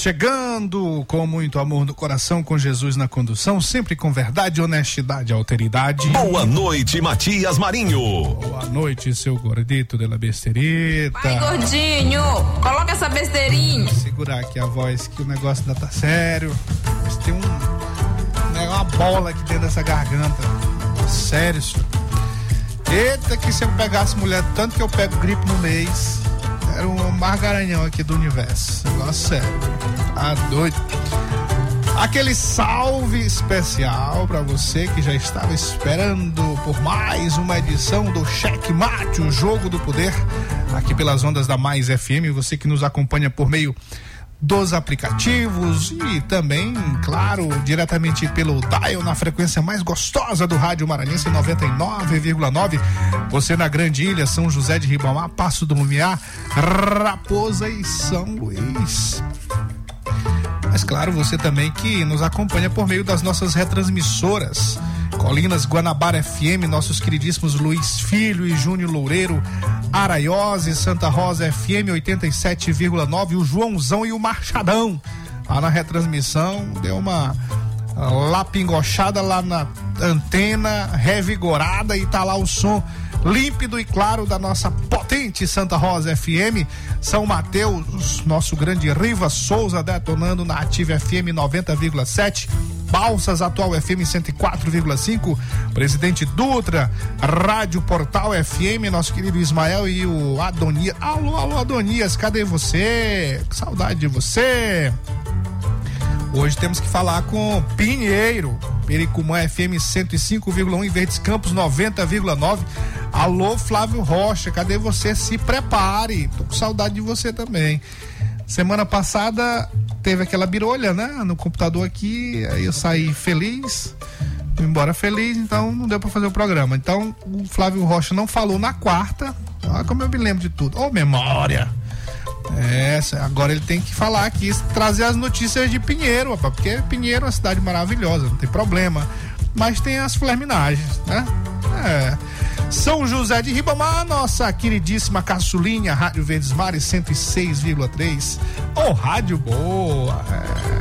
Chegando com muito amor no coração, com Jesus na condução, sempre com verdade, honestidade e alteridade. Boa noite, Matias Marinho. Boa noite, seu gordito de la besterita. Vai, gordinho, coloca essa besteirinha. Vou segurar aqui a voz que o negócio ainda tá sério. Mas tem um, né, uma bola aqui dentro dessa garganta. Sério, senhor. Eita, que se eu pegasse mulher, tanto que eu pego gripe no mês era um margaranhão aqui do universo. Negócio sério. Tá doido. Aquele salve especial para você que já estava esperando por mais uma edição do Cheque Mate, o jogo do poder, aqui pelas ondas da Mais FM. Você que nos acompanha por meio dos aplicativos e também, claro, diretamente pelo dial na frequência mais gostosa do rádio maranhense 99,9. Você na Grande Ilha, São José de Ribamar, Passo do Lumiar, Raposa e São Luís. Mas claro, você também que nos acompanha por meio das nossas retransmissoras. Colinas Guanabara FM, nossos queridíssimos Luiz Filho e Júnior Loureiro, Araiose, Santa Rosa FM 87,9, o Joãozão e o Marchadão. Lá na retransmissão, deu uma lapingochada lá na antena, revigorada e tá lá o som límpido e claro da nossa potente Santa Rosa FM, São Mateus, nosso grande Riva Souza detonando na Ativa FM 90,7. Balsas Atual FM 104,5, Presidente Dutra, Rádio Portal FM, nosso querido Ismael e o Adonias. Alô, alô, Adonias, cadê você? Que saudade de você. Hoje temos que falar com Pinheiro, Pericumã FM 105,1 em Verdes Campos 90,9. Alô, Flávio Rocha, cadê você? Se prepare, tô com saudade de você também. Semana passada teve aquela birolha, né? No computador aqui, aí eu saí feliz, embora feliz, então não deu para fazer o programa. Então o Flávio Rocha não falou na quarta, olha como eu me lembro de tudo. Ô, oh, memória! É, agora ele tem que falar aqui, trazer as notícias de Pinheiro, rapaz, porque Pinheiro é uma cidade maravilhosa, não tem problema. Mas tem as flerminagens, né? É. São José de Ribamar, nossa queridíssima caçulinha, Rádio Verdes Mares 106,3. Ô, oh, rádio boa! É.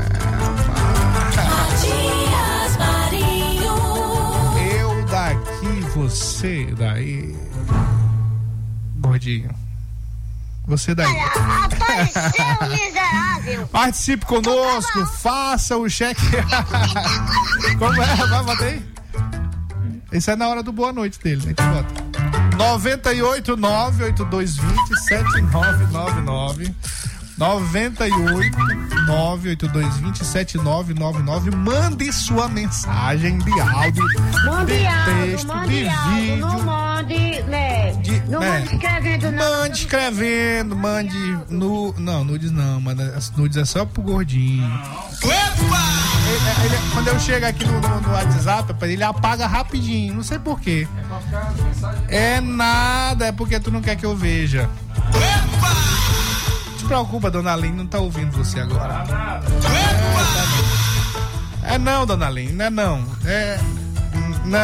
Eu daqui, você daí. Gordinho. Você daí. Apareceu, miserável. Participe conosco, faça o cheque. Como é? Vai, bota aí. Isso é na hora do boa noite dele, né? 98 98220 7999 98 98220 7999 mande sua mensagem de áudio mande de áudio, texto mande de áudio, vídeo. não mande, né? de, não né? mande escrevendo não. mande escrevendo mande nu, não nudes não mas as nudes é só pro gordinho. Ele, ele, quando eu chego aqui no, no, no WhatsApp ele apaga rapidinho não sei porquê. É nada é porque tu não quer que eu veja preocupa, dona Aline não tá ouvindo você agora. É, tá não. É não, dona Aline, não é não. É. Não.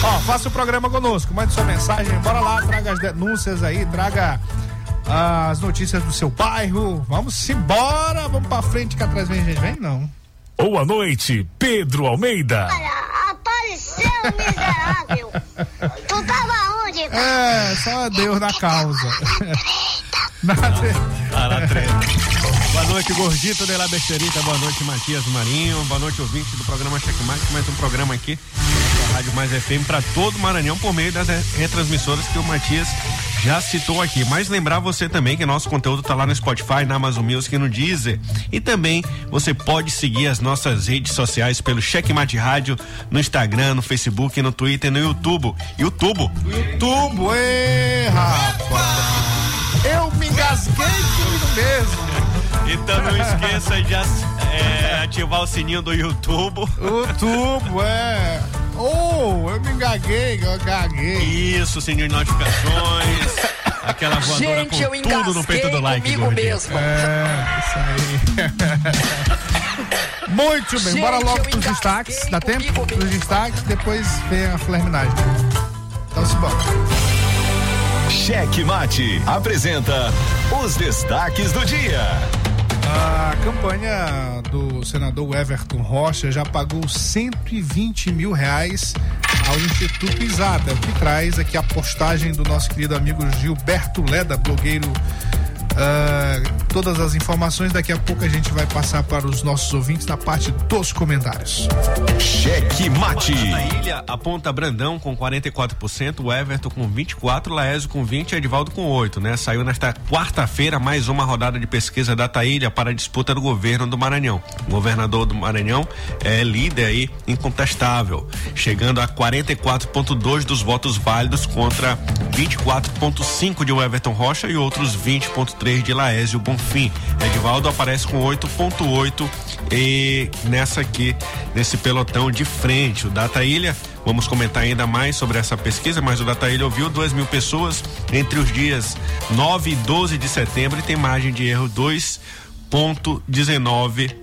Ó, faça o programa conosco, mande sua mensagem, bora lá, traga as denúncias aí, traga as notícias do seu bairro. Vamos embora, vamos pra frente que atrás vem gente. Vem não. Boa noite, Pedro Almeida. Olha, apareceu, miserável. tu tava É, só Deus na causa. Na treta. Boa noite, Gordito de la Besterita. Boa noite, Matias Marinho. Boa noite, ouvinte do programa Checkmate. Mais um programa aqui da Rádio Mais FM para todo o Maranhão por meio das retransmissoras que o Matias já citou aqui. Mas lembrar você também que nosso conteúdo tá lá no Spotify, na Amazon Music e no Deezer. E também você pode seguir as nossas redes sociais pelo Checkmate Rádio no Instagram, no Facebook, no Twitter, no YouTube. YouTube. Tubo, ê, rapaz. Eu me engasguei comigo mesmo. Então não esqueça de é, ativar o sininho do YouTube. O tubo, é. Oh, eu me engaguei, eu gaguei. Isso, sininho de notificações. Aquela voadora Gente, eu com tudo no peito do like, comigo gordinho. mesmo. É, isso aí. Muito bem, Gente, bora logo pros destaques. Dá tempo? Pros mesmo. destaques, depois vem a flerminagem. Então se bora. Cheque Mate apresenta os destaques do dia. A campanha do senador Everton Rocha já pagou 120 mil reais ao Instituto Isada, que traz aqui a postagem do nosso querido amigo Gilberto Leda, blogueiro. Ah, todas as informações daqui a pouco a gente vai passar para os nossos ouvintes na parte dos comentários. Cheque Mate. Na ilha, aponta Brandão com 44%, o Everton com 24%, Laésio com 20% e Edivaldo com 8%, né? Saiu nesta quarta-feira mais uma rodada de pesquisa da Taília para a disputa do governo do Maranhão. O governador do Maranhão é líder aí, incontestável, chegando a 44,2% dos votos válidos contra 24,5% de Everton Rocha e outros 20,3% de Laésio Bonfim. Edivaldo aparece com 8,8% e nessa aqui, nesse pelotão de frente, o Data Ilha. Vamos comentar ainda mais sobre essa pesquisa, mas o Data Ilha ouviu 2 mil pessoas entre os dias 9 e 12 de setembro e tem margem de erro 2,19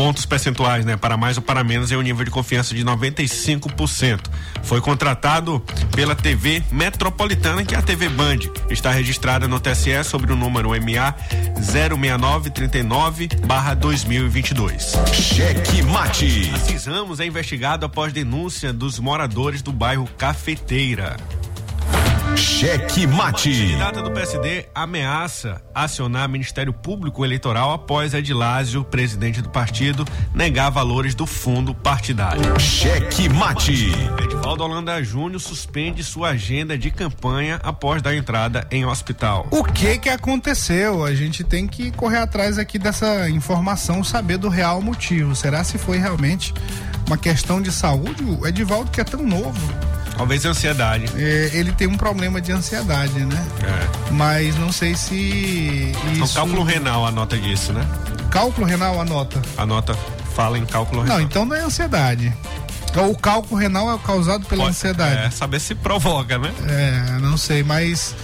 pontos percentuais, né? Para mais ou para menos é um nível de confiança de 95%. Foi contratado pela TV Metropolitana, que é a TV Band. Está registrada no TSE sobre o número MA 06939/2022. Cheque Mate. Assis Ramos é investigado após denúncia dos moradores do bairro Cafeteira. Cheque Mate. Candidata do PSD ameaça acionar Ministério Público Eleitoral após Edilásio, presidente do partido, negar valores do fundo partidário. Cheque Mate. Edivaldo Holanda Júnior suspende sua agenda de campanha após dar entrada em hospital. O que que aconteceu? A gente tem que correr atrás aqui dessa informação, saber do real motivo. Será se foi realmente uma questão de saúde? O Edivaldo, que é tão novo, Talvez ansiedade. é, ele tem um problema de ansiedade, né? É. Mas não sei se Então, isso... cálculo renal a nota disso, né? Cálculo renal anota. A nota fala em cálculo renal. Não, então não é ansiedade. O cálculo renal é causado pela Pode- ansiedade. É, saber se provoca, né? É, não sei, mas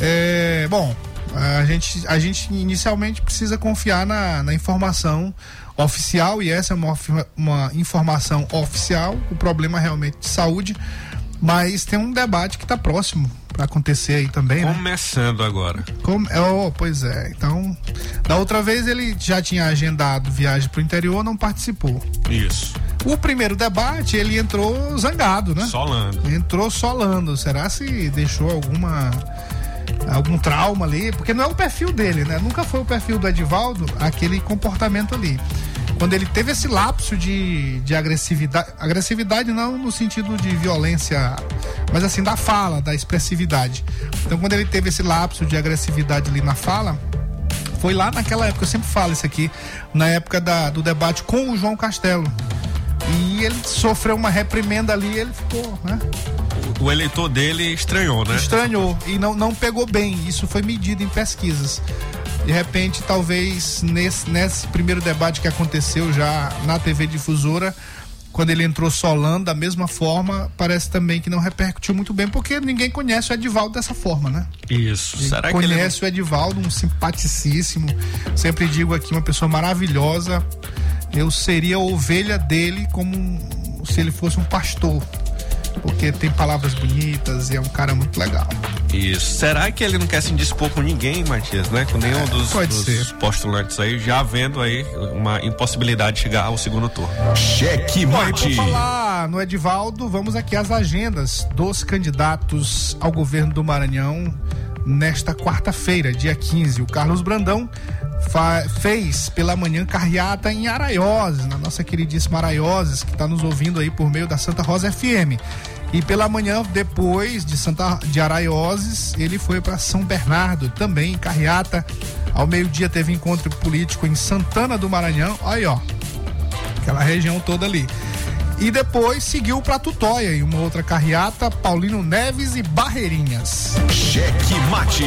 é, bom, a gente, a gente inicialmente precisa confiar na, na informação oficial e essa é uma, uma informação oficial, o problema realmente de saúde, mas tem um debate que está próximo para acontecer aí também, né? Começando agora. Como, é, oh, pois é, então da outra vez ele já tinha agendado viagem para o interior, não participou. Isso. O primeiro debate ele entrou zangado, né? Solando. entrou solando. Será se deixou alguma algum trauma ali? Porque não é o perfil dele, né? Nunca foi o perfil do Edivaldo aquele comportamento ali. Quando ele teve esse lapso de, de agressividade, agressividade não no sentido de violência, mas assim da fala, da expressividade. Então quando ele teve esse lapso de agressividade ali na fala, foi lá naquela época, eu sempre falo isso aqui, na época da, do debate com o João Castelo. E ele sofreu uma reprimenda ali, ele ficou, né? O eleitor dele estranhou, né? estranhou e não, não pegou bem. Isso foi medido em pesquisas. De repente, talvez nesse, nesse primeiro debate que aconteceu já na TV Difusora, quando ele entrou solando da mesma forma, parece também que não repercutiu muito bem, porque ninguém conhece o Edivaldo dessa forma, né? Isso. Ele Será conhece que o Edivaldo, um simpaticíssimo. Sempre digo aqui, uma pessoa maravilhosa. Eu seria ovelha dele como se ele fosse um pastor. Porque tem palavras bonitas e é um cara muito legal. Isso. Será que ele não quer se indispor com ninguém, Matias, né? Com nenhum dos, pode dos ser. postulantes aí, já vendo aí uma impossibilidade de chegar ao segundo turno. Cheque mate. por falar no Edivaldo, vamos aqui às agendas dos candidatos ao governo do Maranhão nesta quarta-feira, dia 15. O Carlos Brandão fez pela manhã carreata em Araioses, na nossa queridíssima Araioses, que está nos ouvindo aí por meio da Santa Rosa FM. E pela manhã, depois de Santa de Araioses, ele foi para São Bernardo, também em carreata. Ao meio-dia teve encontro político em Santana do Maranhão. Aí, ó, aquela região toda ali. E depois seguiu para Tutóia, em uma outra carreata, Paulino Neves e Barreirinhas. Cheque mate.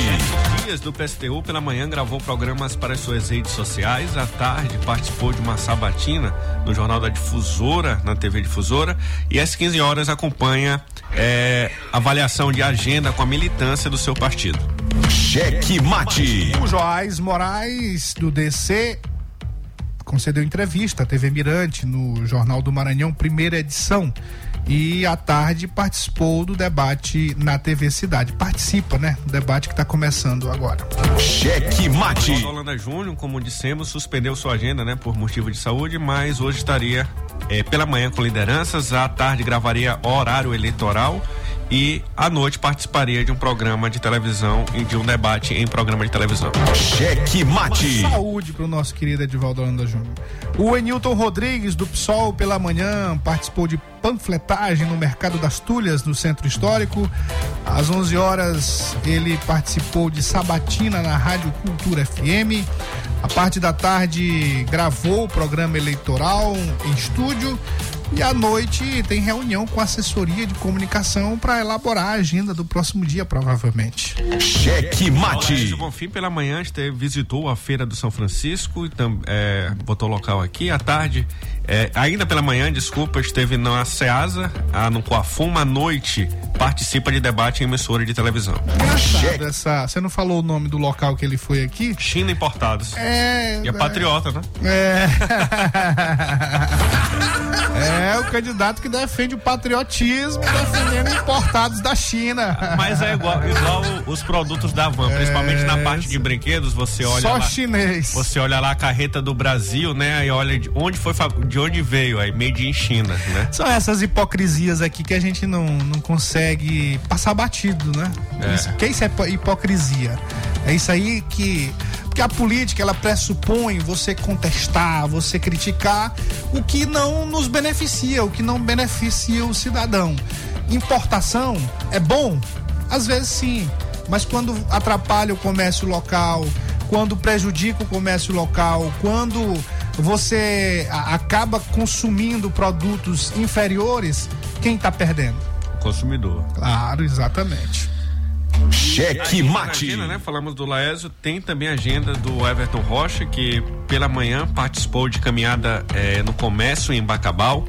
Dias do PSTU pela manhã gravou programas para as suas redes sociais. À tarde participou de uma sabatina no Jornal da Difusora, na TV Difusora. E às 15 horas acompanha eh, avaliação de agenda com a militância do seu partido. Cheque mate. O Joás Moraes, do DC, concedeu entrevista à TV Mirante no Jornal do Maranhão, primeira edição. E à tarde participou do debate na TV Cidade. Participa, né? Do debate que está começando agora. Cheque mate. Oswaldo Holanda Júnior, como dissemos, suspendeu sua agenda, né, por motivo de saúde, mas hoje estaria eh, pela manhã com lideranças, à tarde gravaria horário eleitoral e à noite participaria de um programa de televisão e de um debate em programa de televisão. Cheque mate. Saúde para o nosso querido Edivaldo Holanda Júnior. O Enilton Rodrigues, do PSOL, pela manhã, participou de panfletagem no Mercado das Tulhas, no Centro Histórico. Às 11 horas, ele participou de sabatina na Rádio Cultura FM. A parte da tarde, gravou o programa eleitoral em estúdio. E à noite tem reunião com a assessoria de comunicação para elaborar a agenda do próximo dia, provavelmente. Cheque mate. Laércio Bonfim pela manhã visitou a feira do São Francisco e é, botou local aqui à tarde. é, ainda pela manhã, desculpa, esteve na Ceasa, a, no Coafuma à noite. Participa de debate em emissora de televisão. Engraçado essa. Você não falou o nome do local que ele foi aqui? China Importados. É. E é patriota, né? É. é o candidato que defende o patriotismo defendendo importados da China. Mas é igual, igual os produtos da Van, principalmente na parte de brinquedos, você olha É, Só lá. chinês. Você olha lá a carreta do Brasil, né? Aí olha de onde foi, de onde veio, aí made in China, né? São essas hipocrisias aqui que a gente não, não consegue passar batido, né? É. Isso, que isso é hipo- hipocrisia. É isso aí que. Porque a política, ela pressupõe você contestar, você criticar o que não nos beneficia, o que não beneficia o cidadão. Importação é bom? Às vezes sim. Mas quando atrapalha o comércio local, quando prejudica o comércio local, quando você acaba consumindo produtos inferiores, quem está perdendo? O consumidor. Claro, exatamente. Cheque mate. agenda, né? Falamos do Laésio, tem também a agenda do Everton Rocha, que pela manhã participou de caminhada eh, no comércio em Bacabal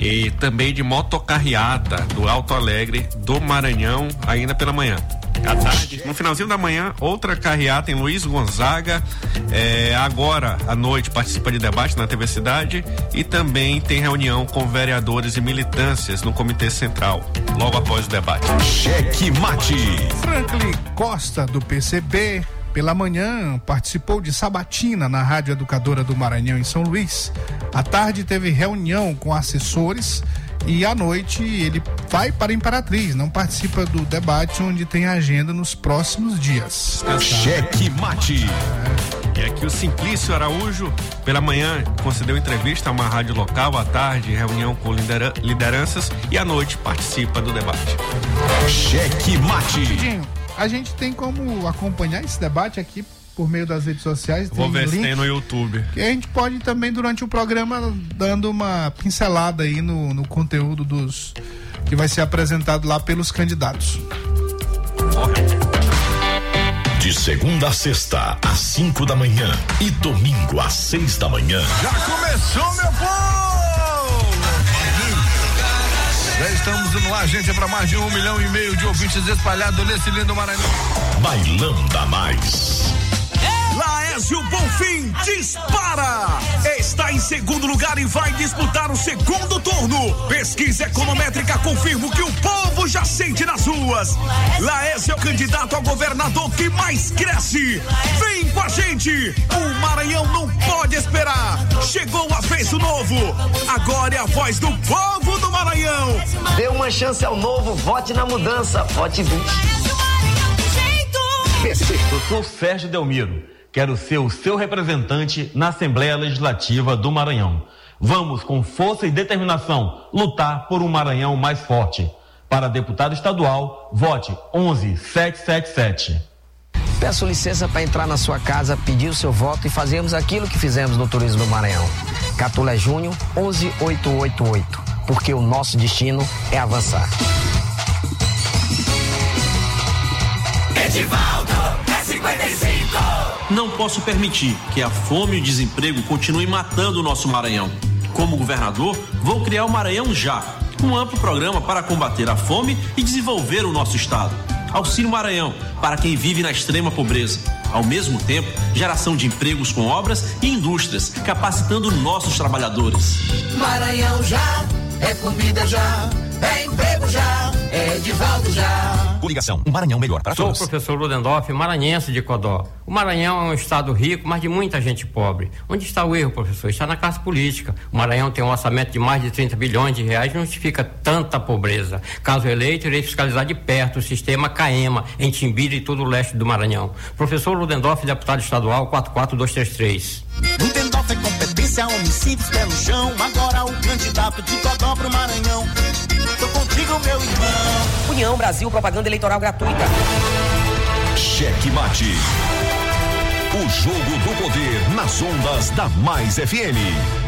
e também de motocarreata do Alto Alegre do Maranhão, ainda pela manhã. À tarde, no finalzinho da manhã, outra carreata em Luiz Gonzaga. eh, agora, à noite, participa de debate na TV Cidade e também tem reunião com vereadores e militâncias no Comitê Central, logo após o debate. Cheque mate. Franklin Costa, do PCB, pela manhã participou de sabatina na Rádio Educadora do Maranhão, em São Luís. À tarde teve reunião com assessores e à noite ele vai para a Imperatriz, não participa do debate onde tem agenda nos próximos dias. Cheque mate. E aqui o Simplício Araújo, pela manhã, concedeu entrevista a uma rádio local, à tarde, reunião com lidera- lideranças e à noite participa do debate. Cheque mate. A gente tem como acompanhar esse debate aqui por meio das redes sociais. Vou ver se tem no YouTube. Que a gente pode também, durante o programa, dando uma pincelada aí no, no conteúdo dos que vai ser apresentado lá pelos candidatos. De segunda a sexta, às 5 da manhã. E domingo às 6 da manhã. Já começou, meu povo! Já estamos no ar, gente, é para mais de um milhão e meio de ouvintes espalhados nesse lindo Maranhão. Bailão da Mais. Laésio Bonfim dispara! Está em segundo lugar e vai disputar o segundo turno. Pesquisa econométrica confirma o que o povo já sente nas ruas. Laésio é o candidato a governador que mais cresce. Vem com a gente! O Maranhão não pode esperar. Chegou a vez do novo. Agora é a voz do povo do Maranhão. Dê uma chance ao novo, vote na mudança. Vote 20. Eu sou Sérgio Delmiro. Quero ser o seu representante na Assembleia Legislativa do Maranhão. Vamos, com força e determinação, lutar por um Maranhão mais forte. Para deputado estadual, vote 11777. Peço licença para entrar na sua casa, pedir o seu voto e fazermos aquilo que fizemos no Turismo do Maranhão. Catulé Júnior 11888. Porque o nosso destino é avançar. Edivaldo é 55. Não posso permitir que a fome e o desemprego continuem matando o nosso Maranhão. Como governador, vou criar o Maranhão Já, um amplo programa para combater a fome e desenvolver o nosso estado. Auxílio Maranhão para quem vive na extrema pobreza. Ao mesmo tempo, geração de empregos com obras e indústrias, capacitando nossos trabalhadores. Maranhão já é comida já, é emprego já, é Edivaldo já. Coligação, um Maranhão melhor para Sou o todos. professor Ludendorff, maranhense de Codó. O Maranhão é um estado rico, mas de muita gente pobre. Onde está o erro, professor? Está na classe política. O Maranhão tem um orçamento de mais de 30 bilhões de reais, não justifica tanta pobreza. Caso eleito, irei fiscalizar de perto o sistema CAEMA, em Timbira e todo o leste do Maranhão. Professor Ludendorff, deputado estadual 44233. É simples, pé no chão. Agora o candidato de Codó pro Maranhão. Tô contigo, meu irmão. União Brasil, propaganda eleitoral gratuita. Cheque Mate. O jogo do poder nas ondas da Mais FM.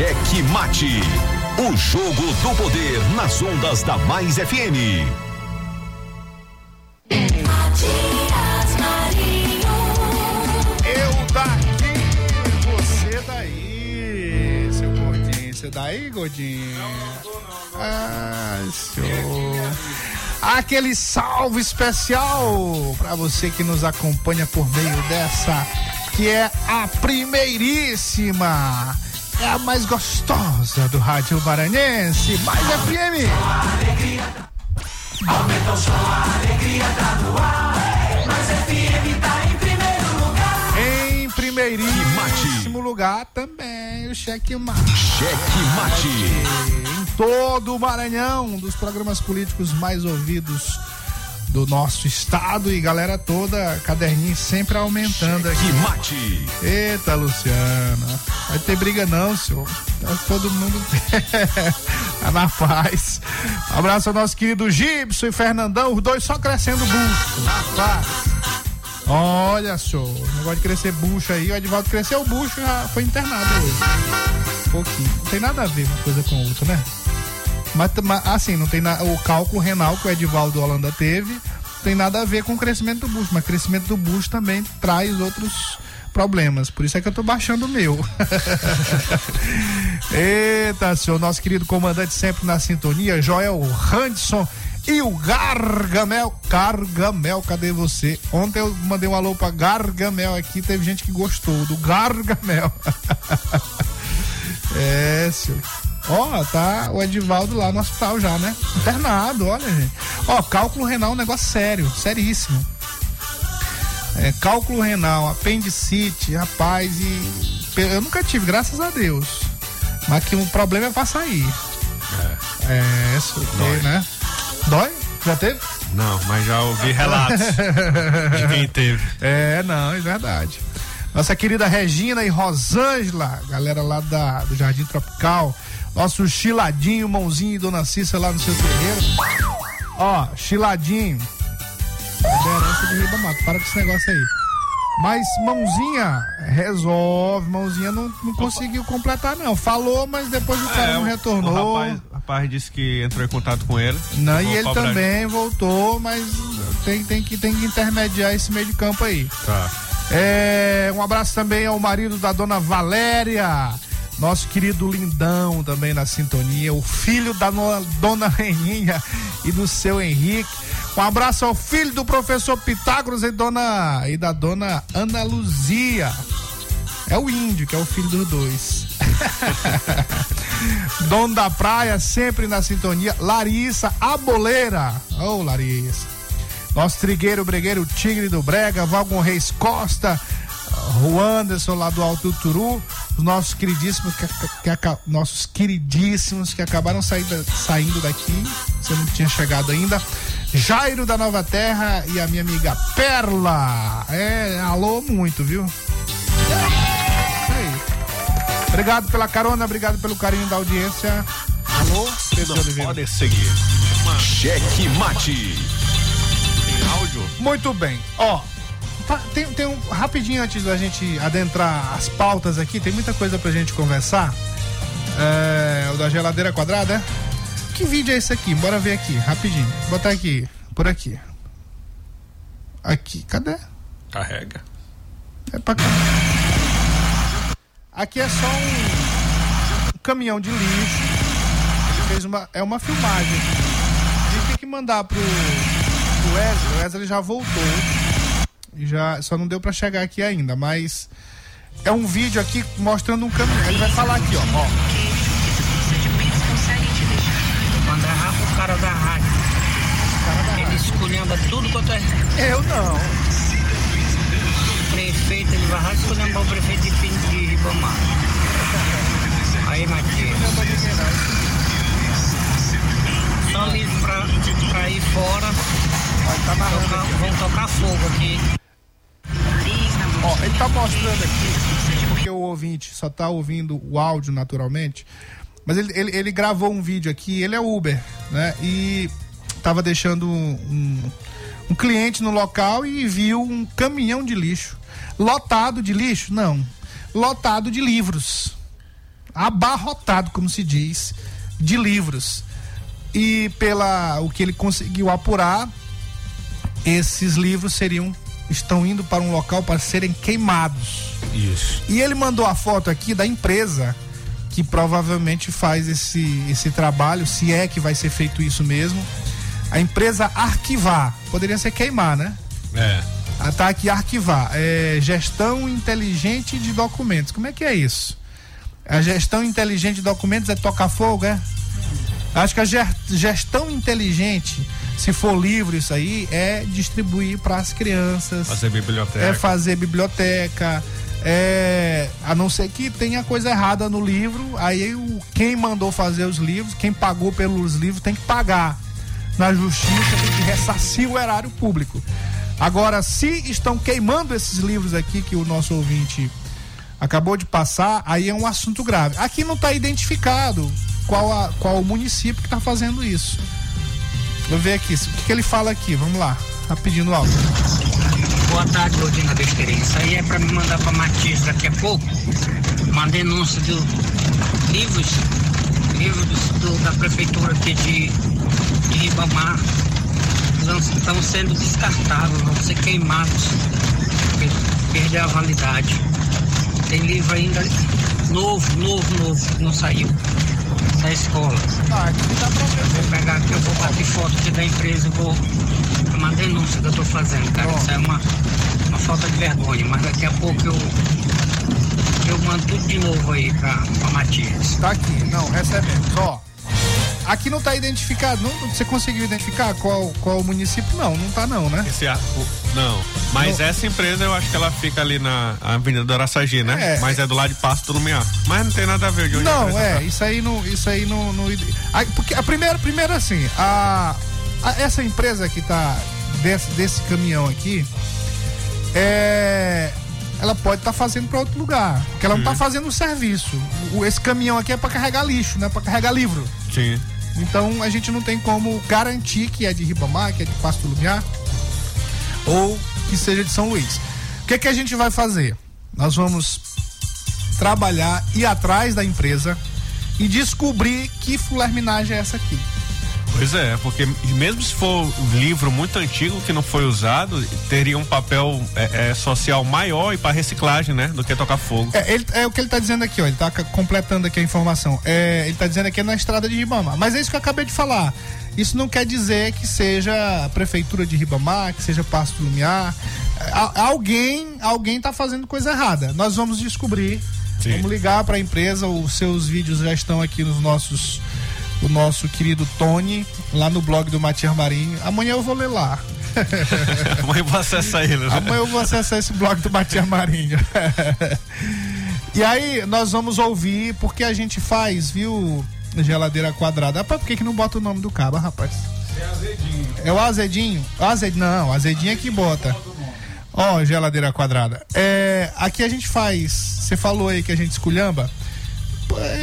Cheque Mate. O jogo do poder nas ondas da Mais FM. Eu daqui, você daí, seu gordinho. Você daí, gordinho? Ah, senhor. Aquele salve especial para você que nos acompanha por meio dessa, que é a primeiríssima, é a mais gostosa do rádio maranhense, mais FM. Aumenta o som, a alegria tá no ar. Mas FM tá em primeiro lugar. Em primeiríssimo lugar também o Cheque Mate. Cheque Mate. Em todo o Maranhão, um dos programas políticos mais ouvidos do nosso estado e galera toda, caderninho sempre aumentando aqui. Cheque Mate. Eita, Luciana. Vai ter briga não, senhor. Tá todo mundo tá na paz. Um abraço ao nosso querido Gibson e Fernandão, os dois só crescendo bucho. Na paz. Olha, senhor, o negócio de crescer bucho aí, o Edvaldo cresceu o bucho e já foi internado hoje. Um pouquinho. Não tem nada a ver uma coisa com outra, né? Mas, mas, assim, não tem na, o cálculo renal que o Edivaldo Holanda teve, tem nada a ver com o crescimento do bucho, mas crescimento do bucho também traz outros problemas. Por isso é que eu tô baixando o meu. Eita, senhor, nosso querido comandante sempre na sintonia, Joel Hanson e o Gargamel. Gargamel, cadê você? Ontem eu mandei um alô pra Gargamel aqui, teve gente que gostou do Gargamel. é, senhor. Ó, tá o Edivaldo lá no hospital já, né? Internado, olha, gente. Ó, cálculo renal é um negócio sério, seríssimo. É, cálculo renal, apendicite, rapaz, e eu nunca tive, graças a Deus. Mas que o problema é pra sair. É, é isso, né? Dói? Já teve? Não, mas já ouvi relatos de quem teve. É, não, é verdade. Nossa querida Regina e Rosângela, galera lá da, do Jardim Tropical. Nosso Chiladinho, mãozinho e Dona Cissa lá no seu terreiro. Ó, Chiladinho. Liderança de Ribamato, para com esse negócio aí. Mas mãozinha resolve, mãozinha não, não conseguiu completar, não. Falou, mas depois o cara É, não retornou. O rapaz, rapaz disse que entrou em contato com ele. Não, e ele também voltou, mas tem, tem, que, tem que intermediar esse meio de campo aí. Tá. É, um abraço também ao marido da dona Valéria, nosso querido Lindão também na sintonia, o filho da no- dona Reninha e do seu Henrique. Um abraço ao filho do professor Pitágoras e, dona, e da dona Ana Luzia. É o índio, que é o filho dos dois. Dono da praia, sempre na sintonia. Larissa, a boleira. Ô, Larissa. Nosso trigueiro, bregueiro, tigre do Brega, Valgon Reis Costa, Juanderson lá do Alto Turu, os nossos queridíssimos, que, que aca- nossos queridíssimos que acabaram saindo, saindo daqui, você não tinha chegado ainda. Jairo da Nova Terra e a minha amiga Perla. É, alô muito, viu? Aí. Obrigado pela carona, obrigado pelo carinho da audiência. Alô, Pedro Oliveira. Pode seguir. Cheque mate. Tem áudio? Muito bem. Ó, tem, tem um. Rapidinho antes da gente adentrar as pautas aqui, tem muita coisa pra gente conversar. É, o da geladeira quadrada, é? Que vídeo é esse aqui? Bora ver aqui, rapidinho. Vou botar aqui, por aqui. Aqui, cadê? Carrega. É pra cá. Aqui é só um, um caminhão de lixo. Ele fez uma. É uma filmagem. A gente tem que mandar pro, pro Wesley. O Wesley já voltou. E já, só não deu pra chegar aqui ainda, mas é um vídeo aqui mostrando um caminhão. Ele vai falar aqui, ó. ó. Quando arrapa o cara da rádio. Ele esculhamba tudo quanto é. Eu não. Prefeito, ele vai esculhambar o prefeito de Pinto de Ribamar. Aí, Matias. Só livre pra, pra ir fora. Tocar- vão tocar fogo aqui. Ele tá mostrando aqui, porque o ouvinte só tá ouvindo o áudio naturalmente, mas ele, ele, ele gravou um vídeo aqui, ele é Uber, né? E tava deixando um, um cliente no local e viu um caminhão de lixo. Lotado de lixo? Não. Lotado de livros. Abarrotado, como se diz, de livros. E pela o que ele conseguiu apurar, esses livros seriam estão indo para um local para serem queimados. Isso. E ele mandou a foto aqui da empresa que provavelmente faz esse, esse trabalho, se é que vai ser feito isso mesmo. A empresa Arquivar. Poderia ser queimar, né? É. Ah, tá aqui arquivar. É gestão inteligente de documentos. Como é que é isso? A gestão inteligente de documentos é tocar fogo, é? Acho que a ge- gestão inteligente, se for livro isso aí, é distribuir para as crianças. Fazer biblioteca. É fazer biblioteca. É, a não ser que tenha coisa errada no livro, aí o, quem mandou fazer os livros, quem pagou pelos livros tem que pagar na justiça, tem que ressarcir o erário público. Agora, se estão queimando esses livros aqui que o nosso ouvinte acabou de passar, aí é um assunto grave. Aqui não está identificado qual, a, qual o município que está fazendo isso. Vou ver aqui, o que, ele fala aqui, vamos lá, rapidinho no áudio. Boa tarde, Rodina Besteirinha. Isso aí é pra me mandar pra Matias daqui a pouco. Uma denúncia de livros, livros do- da prefeitura aqui de, de Ribamar. Estão sendo descartados, vão ser queimados. per- Perder a validade. Tem livro ainda novo, novo, novo, que não saiu da escola. Vou pegar aqui, eu vou bater foto aqui da empresa, eu vou uma denúncia que eu tô fazendo, cara. Isso é uma, uma falta de vergonha, mas daqui a pouco eu eu mando tudo de novo aí pra, pra Matias. Tá aqui, não, recebemos, ó. Aqui não tá identificado, não, você conseguiu identificar qual, qual município? Não, não tá não, né? Esse, não, mas Não. essa empresa eu acho que ela fica ali na Avenida do Araçagi, né? É. Mas é do lado de Passo do Lumiar. Mas não tem nada a ver de onde Não, é, tá. isso aí não, isso aí não, não a, porque a primeira, primeiro assim, a, a- essa empresa que tá desse, desse caminhão aqui, é, ela pode estar fazendo para outro lugar, porque ela não tá fazendo o serviço. O, esse caminhão aqui é para carregar lixo, não é para carregar livro. Sim. Então a gente não tem como garantir que é de Ribamar, que é de Pasto Lumiar, ou que seja de São Luís. O que, que a gente vai fazer? Nós vamos trabalhar, ir atrás da empresa e descobrir que fulerminagem é essa aqui. Pois é, porque mesmo se for um livro muito antigo que não foi usado, teria um papel é, é, social maior e para reciclagem, né? Do que tocar fogo. É, ele- é o que ele está dizendo aqui, ó. Ele está completando aqui a informação. É, ele está dizendo aqui na estrada de Ribamar. Mas é isso que eu acabei de falar. Isso não quer dizer que seja a prefeitura de Ribamar, que seja Pasto Lumiar. Alguém, alguém está fazendo coisa errada. Nós vamos descobrir. Sim. Vamos ligar para a empresa. Os seus vídeos já estão aqui nos nossos, o nosso querido Tony lá no blog do Matias Marinho. Amanhã eu vou ler lá. Amanhã eu vou acessar ele, né? Amanhã eu vou acessar esse blog do Matias Marinho. e aí, nós vamos ouvir, porque a gente faz, viu, geladeira quadrada. Rapaz, por que, que não bota o nome do cabo, rapaz? É o azedinho? O azed, não, o azedinho é que bota. Ó, geladeira quadrada. É, aqui a gente faz. Você falou aí que a gente esculhamba.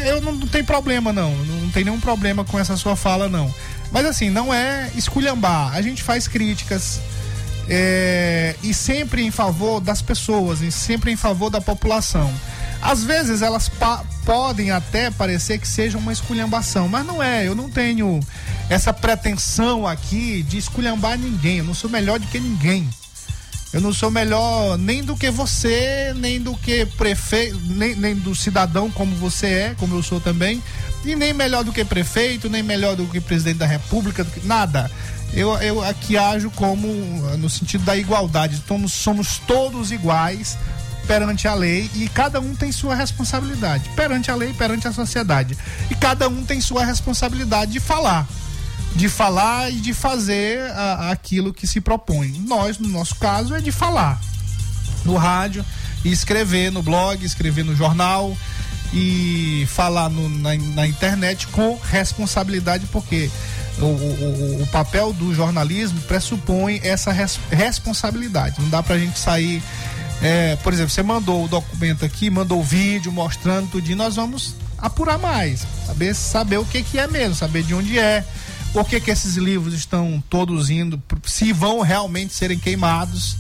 Eu não, não tem problema, não. Não tem nenhum problema com essa sua fala, não. Mas assim, não é esculhambar. A gente faz críticas. é, e sempre em favor das pessoas, e sempre em favor da população. Às vezes elas podem até parecer que seja uma esculhambação, mas não é. Eu não tenho essa pretensão aqui de esculhambar ninguém. Eu não sou melhor do que ninguém. Eu não sou melhor nem do que você, nem do que prefeito, nem, nem do cidadão como você é, como eu sou também, e nem melhor do que prefeito, nem melhor do que presidente da república, do que- nada. Eu, eu aqui ajo como no sentido da igualdade. Somos, somos todos iguais perante a lei e cada um tem sua responsabilidade perante a lei, perante a sociedade. E cada um tem sua responsabilidade de falar de falar e de fazer a- aquilo que se propõe. Nós, no nosso caso, é de falar no rádio e escrever no blog, escrever no jornal e falar no- na, na internet com responsabilidade, porque o, o- o- papel do jornalismo pressupõe essa res- responsabilidade. Não dá pra gente sair. é, por exemplo, você mandou o documento aqui, mandou o vídeo mostrando tudo, nós vamos apurar mais, saber, saber o que, que é mesmo, saber de onde é, por que, que esses livros estão todos indo, se vão realmente serem queimados.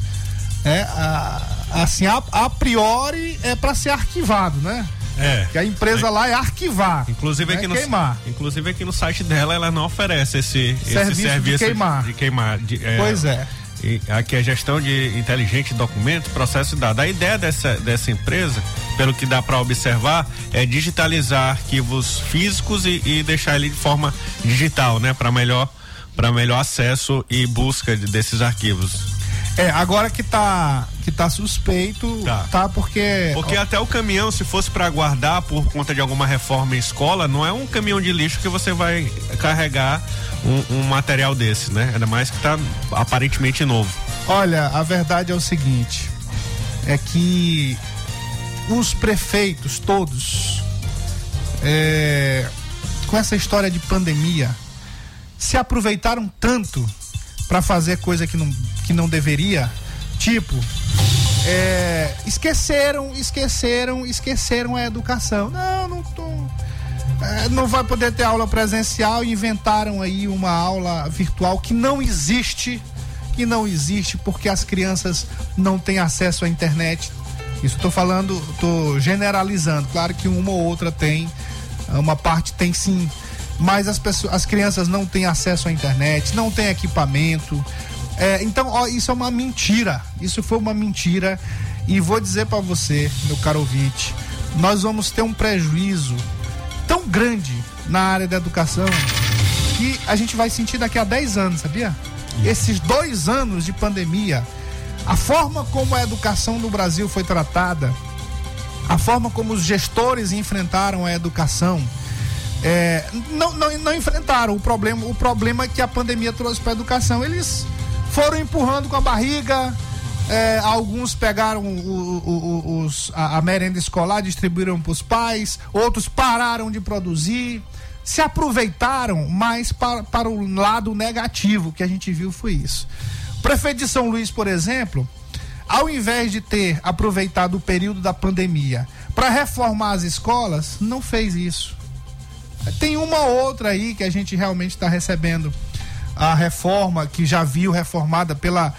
né? A- assim, a, a priori é para ser arquivado, né? É. Que a empresa lá é arquivar. Inclusive não aqui, é no, queimar. inclusive aqui no site dela ela não oferece esse esse Serviço de serviço queimar. de queimar. de, Pois é. E aqui é gestão de inteligente documentos, processo de dados. A ideia dessa, dessa empresa, pelo que dá para observar, é digitalizar arquivos físicos e, e deixar ele de forma digital, né, para melhor para melhor acesso e busca de- desses arquivos. É, agora que tá, que tá suspeito, tá, porque. Porque até o caminhão, se fosse para guardar por conta de alguma reforma em escola, não é um caminhão de lixo que você vai carregar um, um material desse, né? Ainda mais que tá aparentemente novo. Olha, a verdade é o seguinte: é que os prefeitos todos, é, com essa história de pandemia, se aproveitaram tanto para fazer coisa que não, que não deveria, tipo, é, esqueceram, esqueceram, esqueceram a educação. Não, não é, não vai poder ter aula presencial inventaram aí uma aula virtual que não existe, que não existe porque as crianças não têm acesso à internet. Isso estou falando, estou generalizando. Claro que uma ou outra tem, uma parte tem sim, mas as pessoas, as crianças não têm acesso à internet, não têm equipamento. É, então, ó, isso é uma mentira. Isso foi uma mentira. E vou dizer para você, meu caro ouvinte, nós vamos ter um prejuízo tão grande na área da educação que a gente vai sentir daqui a 10 anos, sabia? Esses dois anos de pandemia, a forma como a educação no Brasil foi tratada, a forma como os gestores enfrentaram a educação, é, não, não, não enfrentaram o problema, o problema que a pandemia trouxe para a educação. Eles foram empurrando com a barriga, é, alguns pegaram o, o, os, a, a merenda escolar, distribuíram para os pais, outros pararam de produzir, se aproveitaram, mas para, para o lado negativo que a gente viu foi isso. O prefeito de São Luís, por exemplo, ao invés de ter aproveitado o período da pandemia para reformar as escolas, não fez isso. Tem uma outra aí que a gente realmente está recebendo a reforma que já viu reformada pela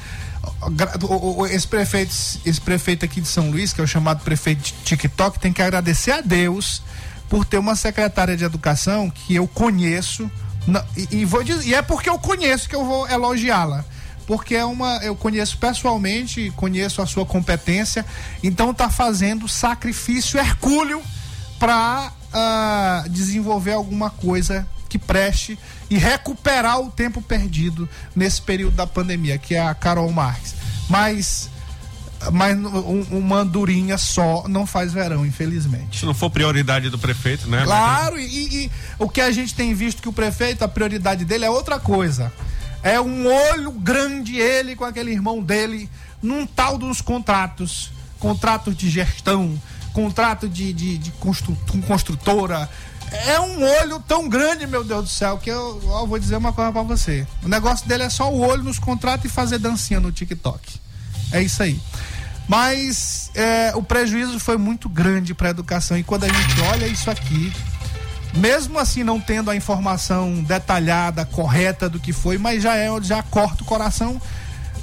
esse prefeito, esse prefeito aqui de São Luís, que é o chamado prefeito de TikTok, tem que agradecer a Deus por ter uma secretária de educação que eu conheço e, vou dizer, e é porque eu conheço que eu vou elogiá-la porque é uma eu conheço pessoalmente, conheço a sua competência, então está fazendo sacrifício hercúleo para ah, desenvolver alguma coisa que preste e recuperar o tempo perdido nesse período da pandemia, que é a Carol Marques. Mas mas um, uma andorinha só não faz verão, infelizmente. Se não for prioridade do prefeito, né? Claro, e, e, o que a gente tem visto que o prefeito, a prioridade dele é outra coisa. É um olho grande ele com aquele irmão dele num tal dos contratos, contratos de gestão, contrato de, de, de constru, construtora, é um olho tão grande, meu Deus do céu, que eu, eu vou dizer uma coisa para você. O negócio dele é só o olho nos contratos e fazer dancinha no TikTok. É isso aí. Mas é, o prejuízo foi muito grande para a educação. E quando a gente olha isso aqui, mesmo assim não tendo a informação detalhada, correta do que foi, mas já é, já corta o coração,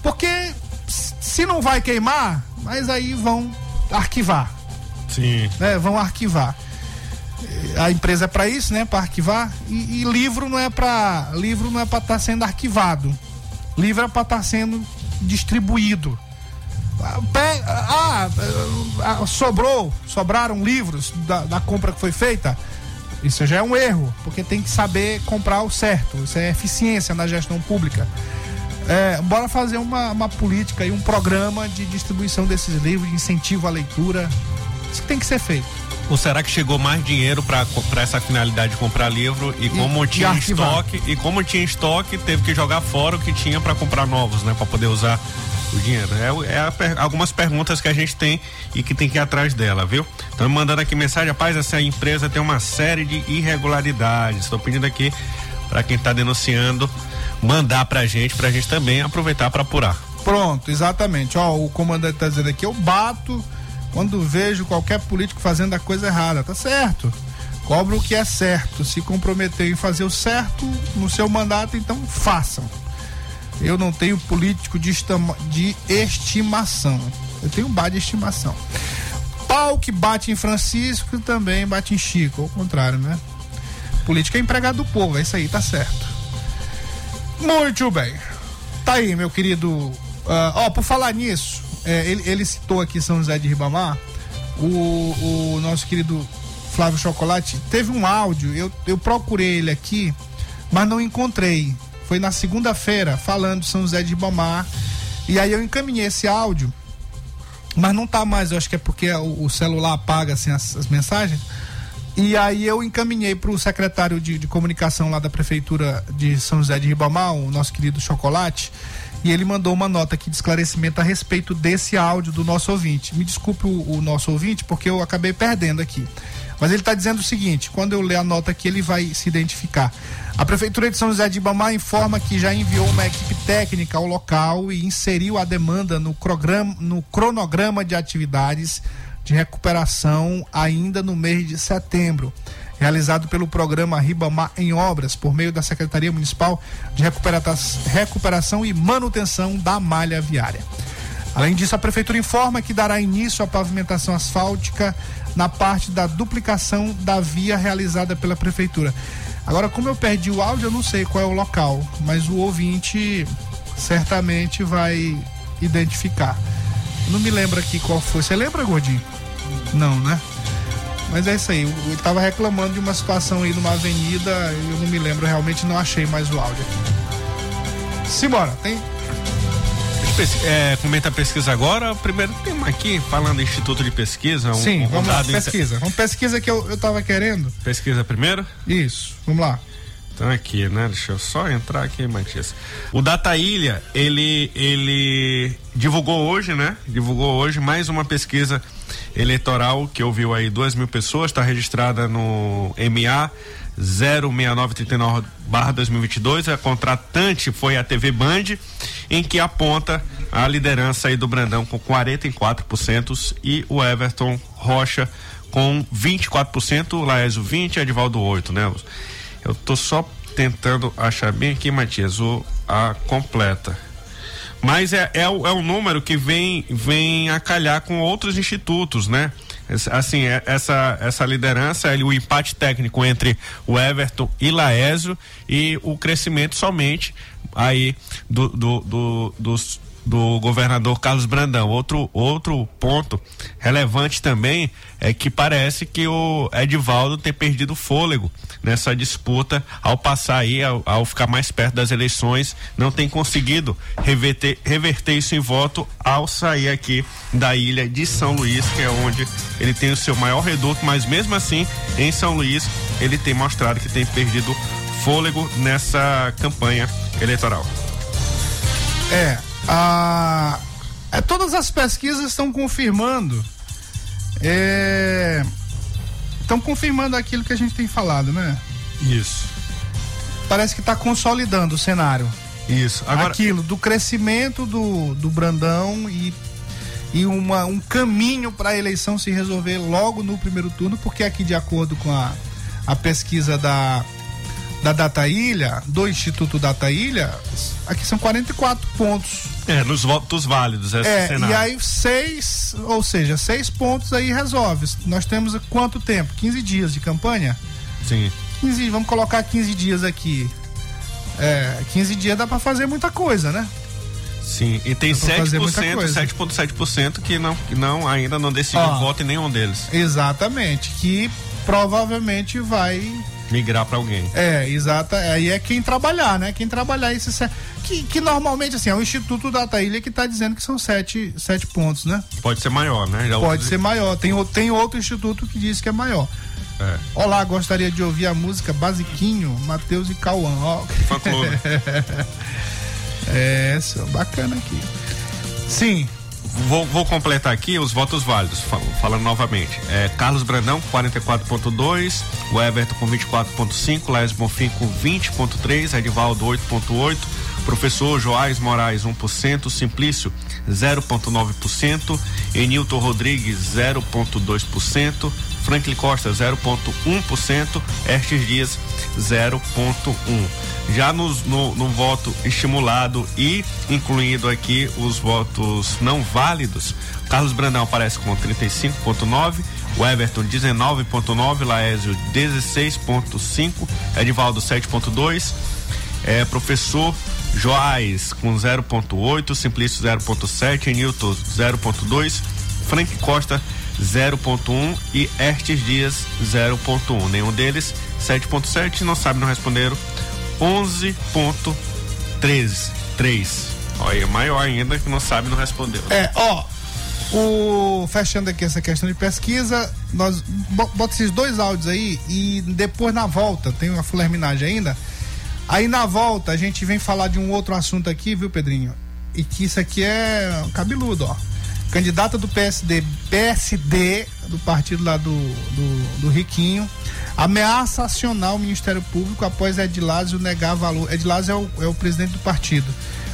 porque se não vai queimar, mas aí vão arquivar. Sim. Né? Vão arquivar a empresa é para isso, né? Para arquivar. E, e, livro não é para livro não é para estar tá sendo arquivado. Livro é para estar tá sendo distribuído. Ah, ah, sobrou, sobraram livros da, da compra que foi feita. Isso já é um erro, porque tem que saber comprar o certo. Isso é eficiência na gestão pública. É, bora fazer uma, uma política e um programa de distribuição desses livros, de incentivo à leitura. Isso tem que ser feito. Ou será que chegou mais dinheiro para essa finalidade de comprar livro e como e, tinha e estoque e como tinha estoque teve que jogar fora o que tinha para comprar novos, né, para poder usar o dinheiro. É, é a, algumas perguntas que a gente tem e que tem que ir atrás dela, viu? Estão mandando aqui mensagem, rapaz, essa empresa tem uma série de irregularidades. Estou pedindo aqui para quem está denunciando mandar pra gente, pra gente também aproveitar para apurar. Pronto, exatamente. Ó, o comandante tá dizendo aqui, eu bato quando vejo qualquer político fazendo a coisa errada. Tá certo. Cobra o que é certo. Se comprometeu em fazer o certo no seu mandato, então façam. Eu não tenho político de, estima, de estimação. Eu tenho um bar de estimação. Pau que bate em Francisco também bate em Chico. Ao contrário, né? Política é empregado do povo, é isso aí, tá certo. Muito bem. Tá aí, meu querido. Uh, por falar nisso, é, ele, ele, citou aqui São José de Ribamar, o, o nosso querido Flávio Chocolate, teve um áudio, eu, eu procurei ele aqui, mas não encontrei. Foi na segunda-feira, falando São José de Ribamar, e aí eu encaminhei esse áudio, mas não tá mais, eu acho que é porque o, o celular apaga assim, as, as mensagens. E aí eu encaminhei para o secretário de, de, comunicação lá da prefeitura de São José de Ribamar, o nosso querido Chocolate, e ele mandou uma nota aqui de esclarecimento a respeito desse áudio do nosso ouvinte. Me desculpe o, o nosso ouvinte, porque eu acabei perdendo aqui. Mas ele está dizendo o seguinte: quando eu ler a nota aqui, ele vai se identificar. A Prefeitura de São José de Ibamar informa que já enviou uma equipe técnica ao local e inseriu a demanda no, programa, no cronograma de atividades de recuperação ainda no mês de setembro realizado pelo programa Ribamar em Obras, por meio da Secretaria Municipal de Recuperação e Manutenção da Malha Viária. Além disso, a Prefeitura informa que dará início à pavimentação asfáltica na parte da duplicação da via realizada pela Prefeitura. Agora, como eu perdi o áudio, eu não sei qual é o local, mas o ouvinte certamente vai identificar. Não me lembro aqui qual foi. Você lembra, Gordinho? Não, né? Mas é isso aí. Eu tava reclamando de uma situação aí numa avenida, eu não me lembro, realmente não achei mais o áudio aqui. Simbora, tem. É, comenta a pesquisa agora. Primeiro tem uma aqui falando Instituto de Pesquisa. Um, Sim, um vamos lá, inter- pesquisa. Vamos pesquisa que eu, eu tava querendo. Pesquisa primeiro? Isso, vamos lá. Então aqui, né? Deixa eu só entrar aqui, Matias. O Data Ilha, ele, ele divulgou hoje, né? Divulgou hoje mais uma pesquisa eleitoral que ouviu aí duas mil pessoas, está registrada no MA 06939 2022. A contratante foi a TV Band, em que aponta a liderança aí do Brandão com 44% e o Everton Rocha com 24%, o Laésio 20% e Edivaldo 8%, né? Eu tô só tentando achar bem aqui, Matias, o, a completa. Mas é, é, é um número que vem, vem a calhar com outros institutos, né? Assim, é- essa, essa liderança, o empate técnico entre o Everton e Laésio e o crescimento somente aí do, do, do, dos- do governador Carlos Brandão. Outro, outro ponto relevante também é que parece que o Edivaldo tem perdido fôlego nessa disputa ao passar aí, ao, ao ficar mais perto das eleições, não tem conseguido reverter, reverter isso em voto ao sair aqui da ilha de São Luís, que é onde ele tem o seu maior reduto, mas mesmo assim, em São Luís, ele tem mostrado que tem perdido fôlego nessa campanha eleitoral. É, a, é, todas as pesquisas estão confirmando. é, Estão confirmando aquilo que a gente tem falado, né? Isso. Parece que está consolidando o cenário. Isso. Agora- Aquilo do crescimento do, do Brandão e, e uma, um caminho para a eleição se resolver logo no primeiro turno, porque aqui, de acordo com a, a pesquisa da, da Data Ilha, do Instituto Data Ilha, aqui são 44 pontos. É, nos votos válidos, É, e aí seis, ou seja, seis pontos aí resolve. Nós temos quanto tempo? 15 dias de campanha? Sim. 15, vamos colocar 15 dias aqui. É, 15 dias dá pra fazer muita coisa, né? Sim, e tem Dá pra fazer muita 7%, coisa. 7,7% que não, que não ainda não decidiu voto em nenhum deles. Exatamente, que provavelmente vai Migrar para alguém. É, exata. Aí é quem trabalhar, né? Quem trabalhar esse. se- Que, que normalmente, assim, é o Instituto Data Ilha que está dizendo que são sete, sete pontos, né? Pode ser maior, né? Já Pode outros- ser maior. Tem, tem outro instituto que diz que é maior. É. Olá, gostaria de ouvir a música Basiquinho, Matheus e Cauã. Ó. Fã clube. é, senhor, bacana aqui. Sim. Vou, vou completar aqui os votos válidos, fal- falando novamente. É, Carlos Brandão com 44,2, o Everton com 24,5, Laes Bonfim com 20,3, Edivaldo 8,8, professor Joás Moraes 1%, Simplício 0,9%, Enilton Rodrigues 0,2%, Franklin Costa 0,1%, Estes Dias 0,1%. Já nos- no, no voto estimulado e incluindo aqui os votos não válidos, Carlos Brandão aparece com 35,9%, o Everton 19,9%, Laésio 16,5%, Edivaldo 7,2%, é, professor Joás com 0,8, Simplício 0,7, Newton 0,2, Frank Costa 0,1 e Estes Dias 0,1. Nenhum deles 7,7, não sabe, não responderam. 11,13. 3. Olha, maior ainda que não sabe, não respondeu. É, ó. O, fechando aqui essa questão de pesquisa, nós bo- bota esses dois áudios aí e depois na volta, tem uma fulerminagem ainda. Aí na volta a gente vem falar de um outro assunto aqui, viu, Pedrinho? E que isso aqui é cabeludo, ó. Candidata do PSD, PSD, do partido lá do, do, do Riquinho, ameaça acionar o Ministério Público após Edilásio negar valor. Edilásio é o, é o presidente do partido.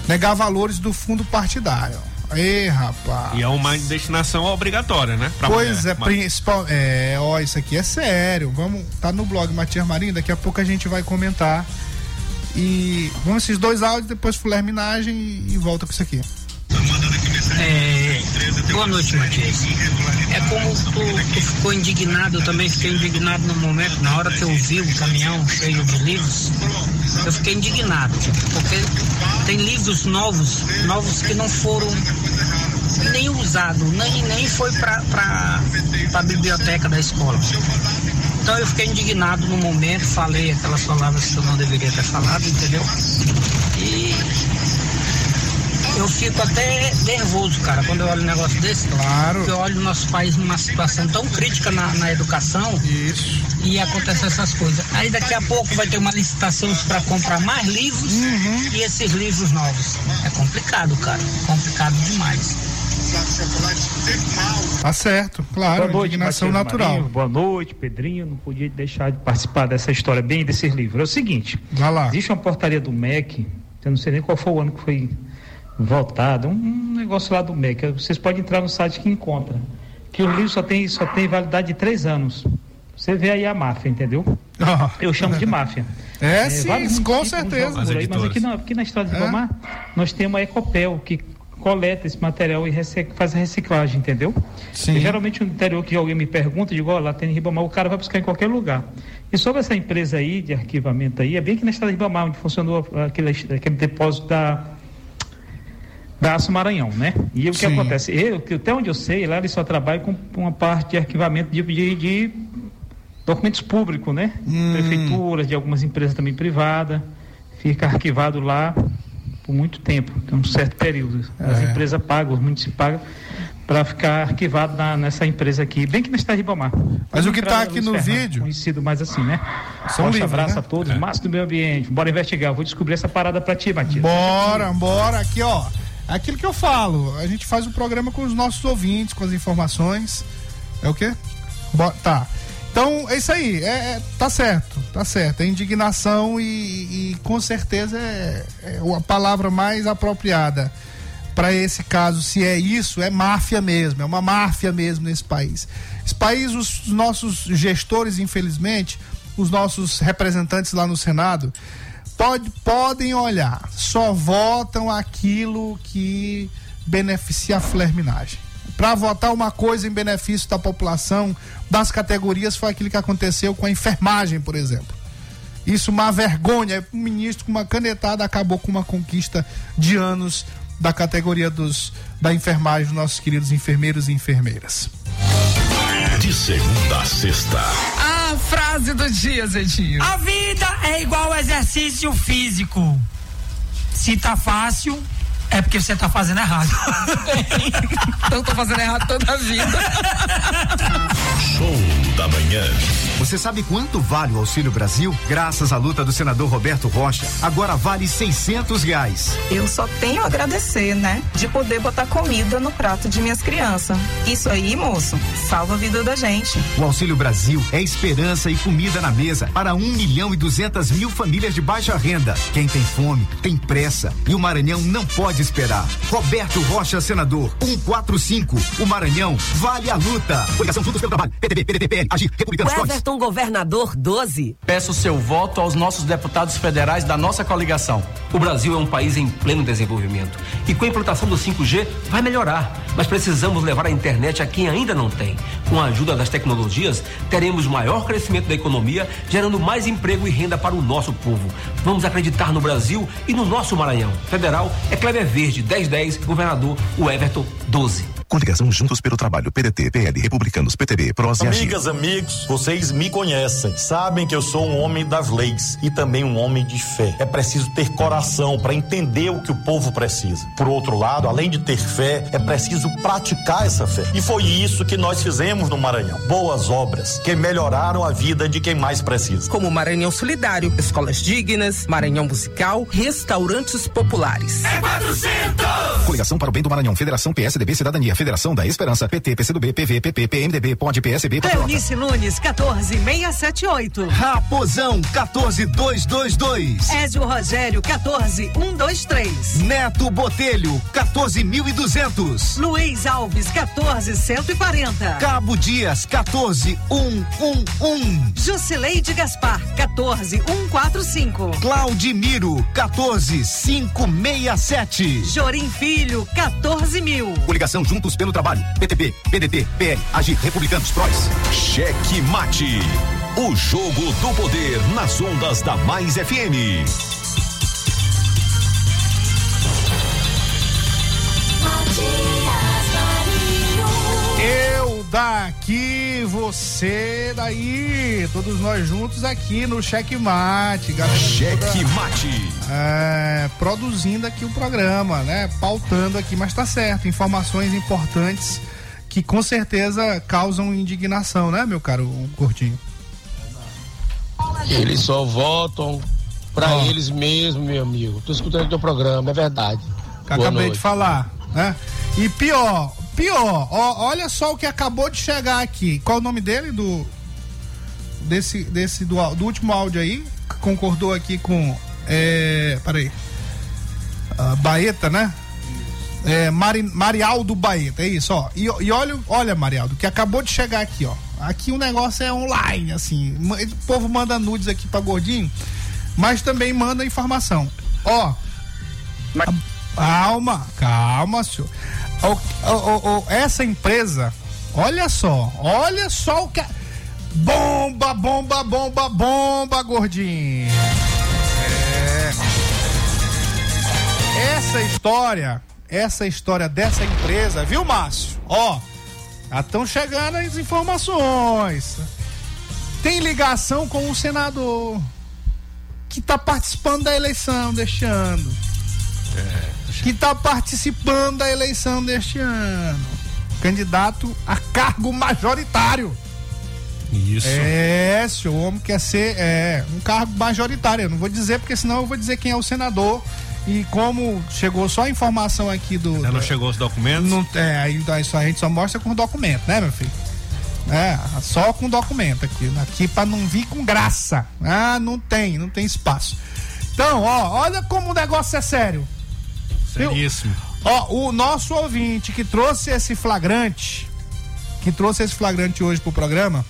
Negar valores do fundo partidário. Ei, rapaz. E é uma destinação obrigatória, né? Pra pois mulher. é, Mas- principal. É, ó, isso aqui é sério. Vamos, tá no blog Matias Marinho, daqui a pouco a gente vai comentar. E vamos esses dois áudios, depois fulerminagem e, e volta com isso aqui. É, boa noite, Matias. É como tu, tu ficou indignado, eu também fiquei indignado no momento, na hora que eu vi o caminhão cheio de livros, eu fiquei indignado, porque tem livros novos, novos que não foram nem usado, nem, nem foi para a biblioteca da escola. Então eu fiquei indignado no momento, falei aquelas palavras que eu não deveria ter falado, entendeu? E eu fico até nervoso, cara, quando eu olho um negócio desse. Claro. Porque eu olho o nosso país numa situação tão crítica na, na educação. Isso. E acontecem essas coisas. Aí daqui a pouco vai ter uma licitação para comprar mais livros Uhum. e esses livros novos. É complicado, cara. Complicado demais. Tá certo, claro, Boa noite, indignação natural. Marinho. Boa noite, Pedrinho. Não podia deixar de participar dessa história bem desses livros. É o seguinte: existe uma portaria do MEC, eu não sei nem qual foi o ano que foi votado, um negócio lá do MEC. Vocês podem entrar no site que encontra. Que o livro só tem, só tem validade de três anos. Você vê aí a máfia, entendeu? Eu chamo de máfia. É, sim, vários com certeza. por aí, mas aqui na, aqui na estrada de É. Ribamar, nós temos a Ecopel, que coleta esse material e faz a reciclagem, entendeu? Sim. E geralmente no interior que alguém me pergunta, eu digo, ó, lá tem em Ribamar, o cara vai buscar em qualquer lugar. E sobre essa empresa aí de arquivamento aí, é bem que na estrada de Ribamar, onde funcionou aquele, aquele depósito da da Aço Maranhão, né? E o que Sim. acontece? Eu, que até onde eu sei, lá eles só trabalham com uma parte de arquivamento de, de- de documentos públicos, né? Hum. Prefeituras, de algumas empresas também privadas. Fica arquivado lá por muito tempo, tem um certo período. As É. empresas pagam, os municípios pagam para ficar arquivado na- nessa empresa aqui, bem que na cidade de Ribamar. Mas o que tá Entrada aqui no Fernando, vídeo- Conhecido mais assim, né? Forte livros, abraço né? a todos, Márcio do Meio Ambiente. Bora investigar, vou descobrir essa parada para ti, Matias. Bora, bora. Aqui, ó. Aquilo que eu falo. A gente faz o programa com os nossos ouvintes, com as informações. É o quê? Bo- tá. Então, é isso aí. É, é- tá certo, tá certo. É indignação e, e com certeza é, é a palavra mais apropriada para esse caso, se é isso, é máfia mesmo, é uma máfia mesmo nesse país. Esse país, os nossos gestores, infelizmente, os nossos representantes lá no Senado, pode, podem olhar, só votam aquilo que beneficia a flerminagem. Para votar uma coisa em benefício da população, das categorias, foi aquilo que aconteceu com a enfermagem, por exemplo. Isso uma vergonha. O ministro com uma canetada acabou com uma conquista de anos da categoria dos da enfermagem, dos nossos queridos enfermeiros e enfermeiras. De segunda a sexta. Frase do dia, Zetinho. A vida é igual exercício físico. Se tá fácil, é porque você tá fazendo errado. então tô fazendo errado toda a vida. Show da manhã. Você sabe quanto vale o Auxílio Brasil? Graças à luta do senador Roberto Rocha, agora vale 600 reais. Eu só tenho a agradecer, né? De poder botar comida no prato de minhas crianças. Isso aí, moço, salva a vida da gente. O Auxílio Brasil é esperança e comida na mesa para 1 milhão e 200 mil famílias de baixa renda. Quem tem fome, tem pressa e o Maranhão não pode esperar. Roberto Rocha, senador, 145. O Maranhão vale a luta. Coligação Juntos pelo Trabalho, PTB, PDT, PL, Agir, Republicanos, O Everton Governador 12. Peço seu voto aos nossos deputados federais da nossa coligação. O Brasil é um país em pleno desenvolvimento e com a implantação do 5G vai melhorar, mas precisamos levar a internet a quem ainda não tem. Com a ajuda das tecnologias, teremos maior crescimento da economia, gerando mais emprego e renda para o nosso povo. Vamos acreditar no Brasil e no nosso Maranhão. Federal é Kleber Verde, 1010, governador, o Everton 12. Coligação Juntos pelo Trabalho, PDT, PL, Republicanos, PTB, PROS e Agir. Amigas, amigos, vocês me conhecem, sabem que eu sou um homem das leis e também um homem de fé. É preciso ter coração para entender o que o povo precisa. Por outro lado, além de ter fé, é preciso praticar essa fé. E foi isso que nós fizemos no Maranhão. Boas obras que melhoraram a vida de quem mais precisa. Como Maranhão Solidário, escolas dignas, Maranhão Musical, restaurantes populares. É 400! Coligação para o Bem do Maranhão, Federação PSDB Cidadania, Federação da Esperança, PT, PCdoB, PV, PP, PMDB, POD, PSB. Eunice Nunes, 14678. Raposão, 14222. Ézio Rogério, 14123. Neto Botelho, 14.200. Luiz Alves, 14140. Cabo Dias, 14111. Jusileide Gaspar, 14145. Claudimiro, 14567. Jorim Filho, 14 mil. Coligação Juntos pelo Trabalho, PTP, PDT, PL, Agir, Republicanos, Prois. Cheque Mate. O jogo do poder nas ondas da Mais FM. Eu daqui você daí, todos nós juntos aqui no Checkmate, galera. Checkmate. É, produzindo aqui o programa, né? Pautando aqui, mas tá certo, informações importantes que com certeza causam indignação, né, meu caro gordinho? Eles só votam pra Ó. eles mesmos, meu amigo. Tô escutando teu programa, é verdade. que Boa acabei noite. de falar, né? E pior, pior, ó, olha só o que acabou de chegar aqui. Qual o nome dele do desse desse do, do último áudio aí? Concordou aqui com é, peraí. Ah, Baeta, né? É, Mari, Marialdo Baeta, é isso, ó. E, e olha, olha, Marialdo, que acabou de chegar aqui, ó. Aqui o negócio é online, assim. O povo manda nudes aqui pra gordinho, mas também manda informação. Ó, Calma, calma, senhor. Essa empresa, olha só, olha só o que. Bomba, bomba, bomba, bomba, gordinho. É. Essa história, essa história dessa empresa, viu, Márcio? Ó, estão chegando as informações. Tem ligação com o senador que está participando da eleição deste ano que está participando da eleição deste ano. Candidato a cargo majoritário. Isso. É, se o homem quer ser é, um cargo majoritário. Eu não vou dizer, porque senão eu vou dizer quem é o senador. E como chegou só a informação aqui do. Ainda não chegou os documentos? Não, é, aí isso a gente só mostra com documento, né, meu filho? É, só com documento aqui. Aqui pra não vir com graça. Ah, não tem, não tem espaço. Então, ó, olha como o negócio é sério. Seríssimo. Ó, o nosso ouvinte que trouxe esse flagrante, que trouxe esse flagrante hoje pro programa,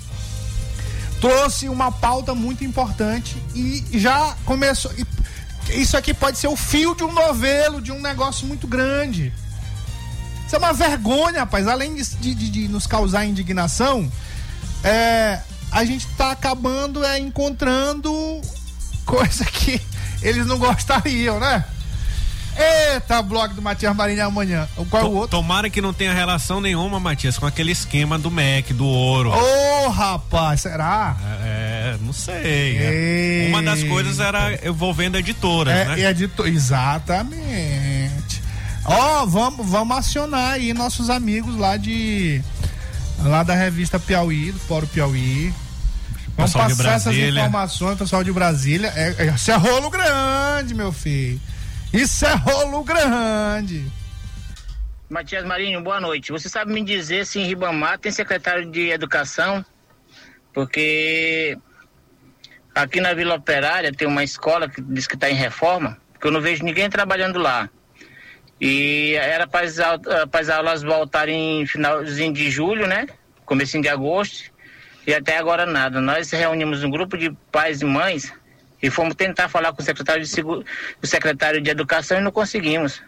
trouxe uma pauta muito importante e já começou. e Isso aqui pode ser o fio de um novelo, de um negócio muito grande. Isso é uma vergonha, rapaz. Além de, de- de- de nos causar indignação, é, a gente tá acabando é, encontrando coisa que eles não gostariam, né? Eita, blog do Matias Marinho amanhã. Qual é o outro? Tomara que não tenha relação nenhuma, Matias, com aquele esquema do MEC, do ouro. Ô, rapaz, será? É, não sei. é. Uma das coisas era envolvendo editoras, É, né? editor, exatamente. Ó, vamos, vamos acionar aí nossos amigos lá de lá da revista Piauí, do Fórum Piauí. Vamos passar essas informações, pessoal de Brasília. É, é, é rolo grande, meu filho. Isso é rolo grande. Matias Marinho, boa noite. Você sabe me dizer se em Ribamar tem secretário de educação? Porque aqui na Vila Operária tem uma escola que diz que está em reforma, que eu não vejo ninguém trabalhando lá. E era para as, au- para as aulas voltarem em finalzinho de julho, né? Comecinho de agosto. E até agora nada. Nós reunimos um grupo de pais e mães e fomos tentar falar com o secretário de, o secretário de educação e não conseguimos.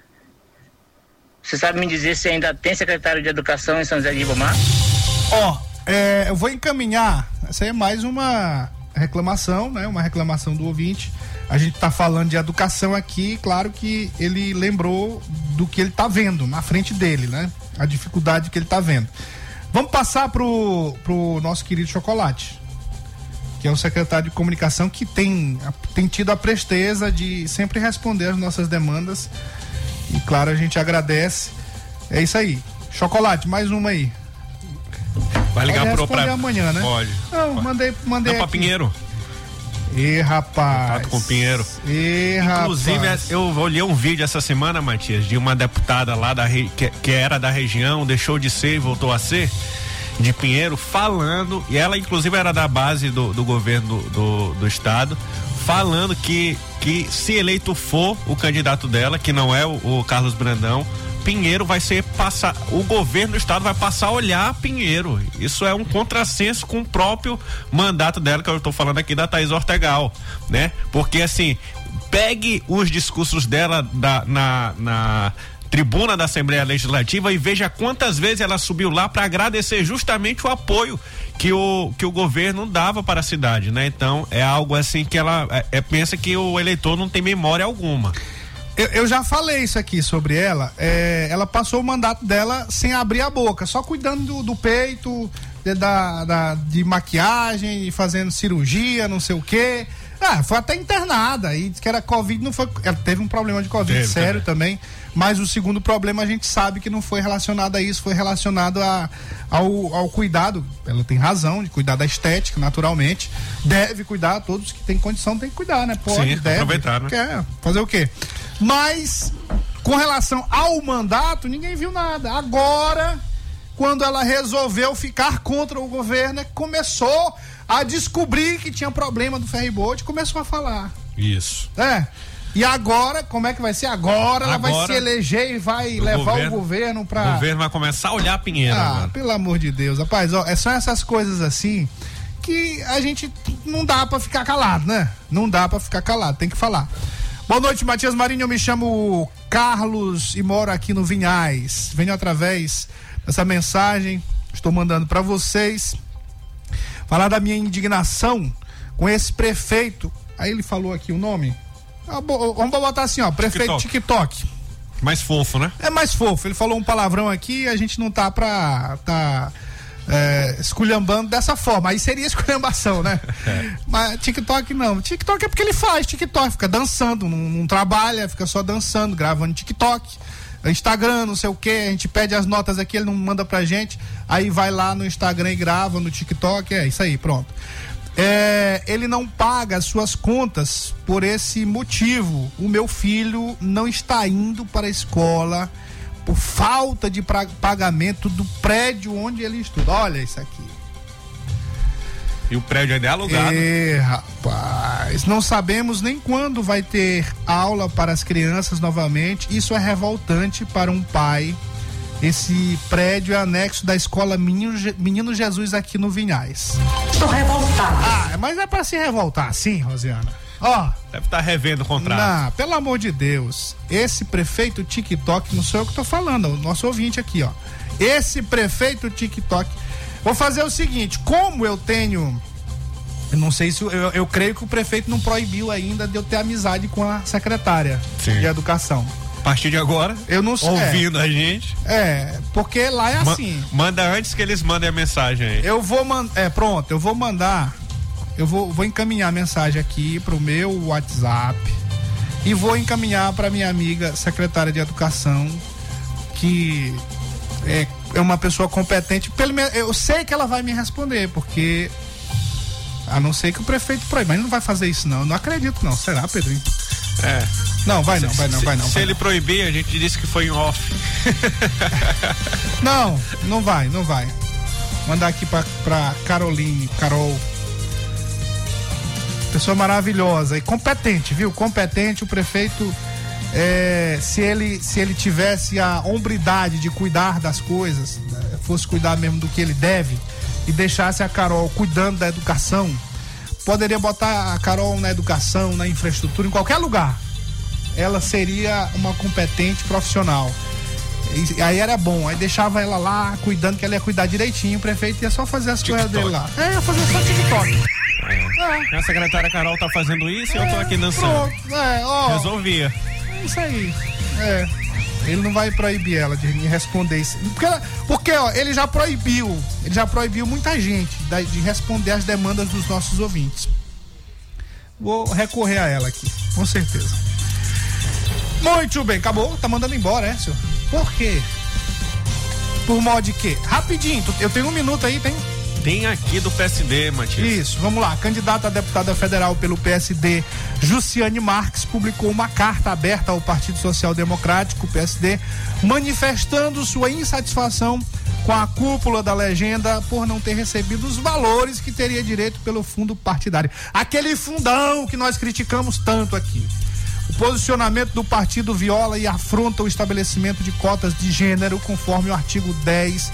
Você sabe me dizer se ainda tem secretário de educação em São José de Ribamar? Ó, é, eu vou encaminhar. Essa é mais uma reclamação, né? Uma reclamação do ouvinte. A gente tá falando de educação aqui, claro que ele lembrou do que ele tá vendo na frente dele, né? A dificuldade que ele tá vendo. Vamos passar pro, pro nosso querido Chocolate, que é o secretário de comunicação que tem, tem tido a presteza de sempre responder as nossas demandas. E claro, a gente agradece. É isso aí. Chocolate, mais uma aí. Vai ligar Pode pro pra... amanhã, né? Pode. Não, mandei, mandei Não, pra. Pinheiro. Ê, rapaz. Contato com o Pinheiro. Ê, Inclusive, rapaz. eu olhei um vídeo essa semana, Matias, de uma deputada lá da que, que era da região, deixou de ser e voltou a ser, de Pinheiro, falando, e ela inclusive era da base do, do governo do, do, do estado, falando que, que se eleito for o candidato dela, que não é o, o Carlos Brandão, Pinheiro vai ser passar, o governo do estado vai passar a olhar Pinheiro. Isso é um contrassenso com o próprio mandato dela, que eu estou falando aqui da Thaís Ortegal, né? Porque assim, pegue os discursos dela da, na, na tribuna da Assembleia Legislativa e veja quantas vezes ela subiu lá para agradecer justamente o apoio que o, que o governo dava para a cidade, né? Então é algo assim que ela é, é, pensa que o eleitor não tem memória alguma. Eu, eu já falei isso aqui sobre ela. é, ela passou o mandato dela sem abrir a boca, só cuidando do, do peito, de, da, da, de maquiagem e fazendo cirurgia, não sei o quê. Ah, foi até internada e disse que era Covid, não foi. Ela teve um problema de Covid Teve sério também. Mas o segundo problema a gente sabe que não foi relacionado a isso, foi relacionado a, ao, ao cuidado. Ela tem razão de cuidar da estética, naturalmente. Deve cuidar, todos que têm condição têm que cuidar, né? Pode, Sim, deve. aproveitar, né? Quer fazer o quê? Mas, com relação ao mandato, ninguém viu nada. Agora, quando ela resolveu ficar contra o governo, é que começou a descobrir que tinha problema do ferryboat, começou a falar. Isso. É. E agora, como é que vai ser? Agora, ela vai Agora, se eleger e vai o levar governo- o governo O pra. governo vai começar a olhar a Pinheiro Ah, agora. pelo amor de Deus, rapaz, ó, é só essas coisas assim que a gente não dá pra ficar calado, né? Não dá pra ficar calado, tem que falar. Boa noite, Matias Marinho, eu me chamo Carlos e moro aqui no Vinhais. Venho através dessa mensagem, estou mandando pra vocês falar da minha indignação com esse prefeito. Aí ele falou aqui o nome. Vamos botar assim, ó, prefeito TikTok. TikTok. Mais fofo, né? É mais fofo. Ele falou um palavrão aqui e a gente não tá pra. tá é, esculhambando dessa forma. Aí seria esculhambação, né? Mas TikTok não. TikTok é porque ele faz TikTok, fica dançando, não, não trabalha, fica só dançando, gravando TikTok. Instagram, não sei o que, a gente pede as notas aqui, ele não manda pra gente, aí vai lá no Instagram e grava no TikTok, é isso aí, pronto. É, ele não paga as suas contas por esse motivo. O meu filho não está indo para a escola por falta de pagamento do prédio onde ele estuda. Olha isso aqui. E o prédio ainda é alugado. É, rapaz, não sabemos nem quando vai ter aula para as crianças novamente. Isso é revoltante para um pai. Esse prédio é anexo da escola Menino, Je- Menino Jesus aqui no Vinhais. Tô revoltada. Ah, mas é para se revoltar, sim, Rosiana. Ó, Deve estar revendo o contrato. não, pelo amor de Deus. Esse prefeito TikTok, não sou eu que tô falando, é o nosso ouvinte aqui, ó. Esse prefeito TikTok. Vou fazer o seguinte, como eu tenho. Eu não sei se. Eu, eu creio que o prefeito não proibiu ainda de eu ter amizade com a secretária de educação. A partir de agora, eu não sei. ouvindo a gente. É, porque lá é ma- assim. manda antes que eles mandem a mensagem aí. Eu vou mandar. É, pronto, eu vou mandar. Eu vou, vou encaminhar a mensagem aqui pro meu WhatsApp e vou encaminhar para minha amiga secretária de educação, que é, é uma pessoa competente. Pelo menos eu sei que ela vai me responder, porque. A não ser que o prefeito proíba, mas ele não vai fazer isso, não. Eu não acredito, não. Será, Pedrinho? É. Não, vai não, Se- vai não, se- vai não. Se vai ele proibir, a gente disse que foi em off. Não, não vai, não vai. Mandar aqui pra, pra Caroline, Carol. Pessoa maravilhosa e competente, viu? Competente, o prefeito. é, se, ele, se ele tivesse a hombridade de cuidar das coisas, né, fosse cuidar mesmo do que ele deve e deixasse a Carol cuidando da educação, poderia botar a Carol na educação, na infraestrutura, em qualquer lugar. Ela seria uma competente profissional. E aí era bom, aí deixava ela lá cuidando que ela ia cuidar direitinho, o prefeito ia só fazer as coisas dele lá. É, ia fazer só TikTok. A secretária Carol tá fazendo isso e eu tô aqui dançando. Pronto, é, ó. Resolvia. É isso aí. É. Ele não vai proibir ela de me responder isso. Porque, porque ó, ele já proibiu. Ele já proibiu muita gente de responder às demandas dos nossos ouvintes. Vou recorrer a ela aqui, com certeza. Muito bem, acabou. Tá mandando embora, é, senhor? Por quê? Por modo de quê? Rapidinho, eu tenho um minuto aí, tem? Tem aqui do PSD, Matias. Isso, vamos lá. Candidata a deputada federal pelo PSD, Jussiane Marques, publicou uma carta aberta ao Partido Social Democrático, PSD, manifestando sua insatisfação com a cúpula da legenda por não ter recebido os valores que teria direito pelo fundo partidário. Aquele fundão que nós criticamos tanto aqui. O posicionamento do partido viola e afronta o estabelecimento de cotas de gênero, conforme o artigo 10,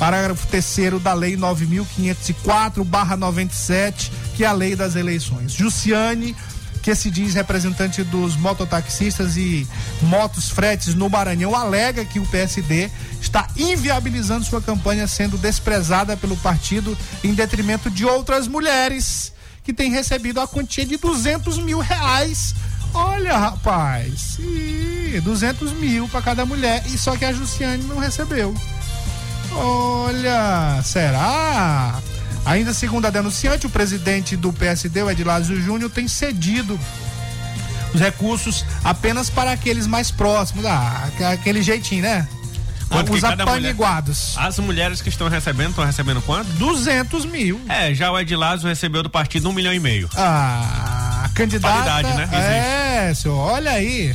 parágrafo 3 da Lei 9.504-97, que é a lei das eleições. Jussiane, que se diz representante dos mototaxistas e motos fretes no Maranhão, alega que o PSD está inviabilizando sua campanha, sendo desprezada pelo partido em detrimento de outras mulheres que têm recebido a quantia de 200 mil reais Olha, rapaz, ih, 200 mil para cada mulher, e só que a Jussiane não recebeu. Olha, será? Ainda segundo a denunciante, o presidente do PSD, o Edilásio Júnior, tem cedido os recursos apenas para aqueles mais próximos. Ah, aquele jeitinho, né? Quanto os apaniguados. Mulher, as mulheres que estão recebendo, estão recebendo quanto? 200 mil. É, já o Edilásio recebeu do partido um milhão e meio. Ah, a candidata. Paridade, né? É, senhor, olha aí.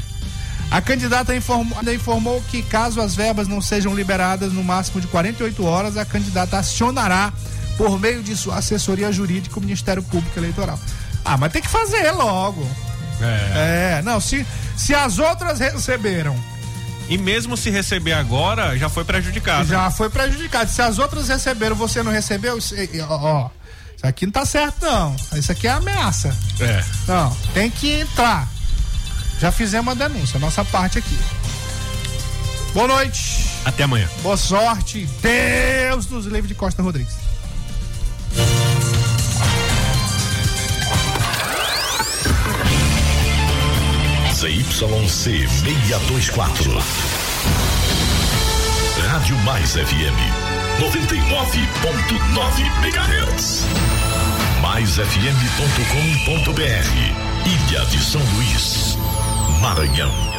A candidata informou, informou que caso as verbas não sejam liberadas no máximo de 48 horas, a candidata acionará por meio de sua assessoria jurídica o Ministério Público Eleitoral. Ah, mas tem que fazer logo. É. É, não, se, se as outras receberam. E mesmo se receber agora, já foi prejudicado. Já foi prejudicado. Se as outras receberam, você não recebeu, ó, ó, isso aqui não tá certo, não. Isso aqui é ameaça. É. Não, tem que entrar. Já fizemos a denúncia, nossa parte aqui. Boa noite. Até amanhã. Boa sorte. Deus dos livros de Costa Rodrigues. ZYC 624. Rádio Mais FM 99.9 MHz. MaisFM.com.br. Ilha de São Luís, Maranhão.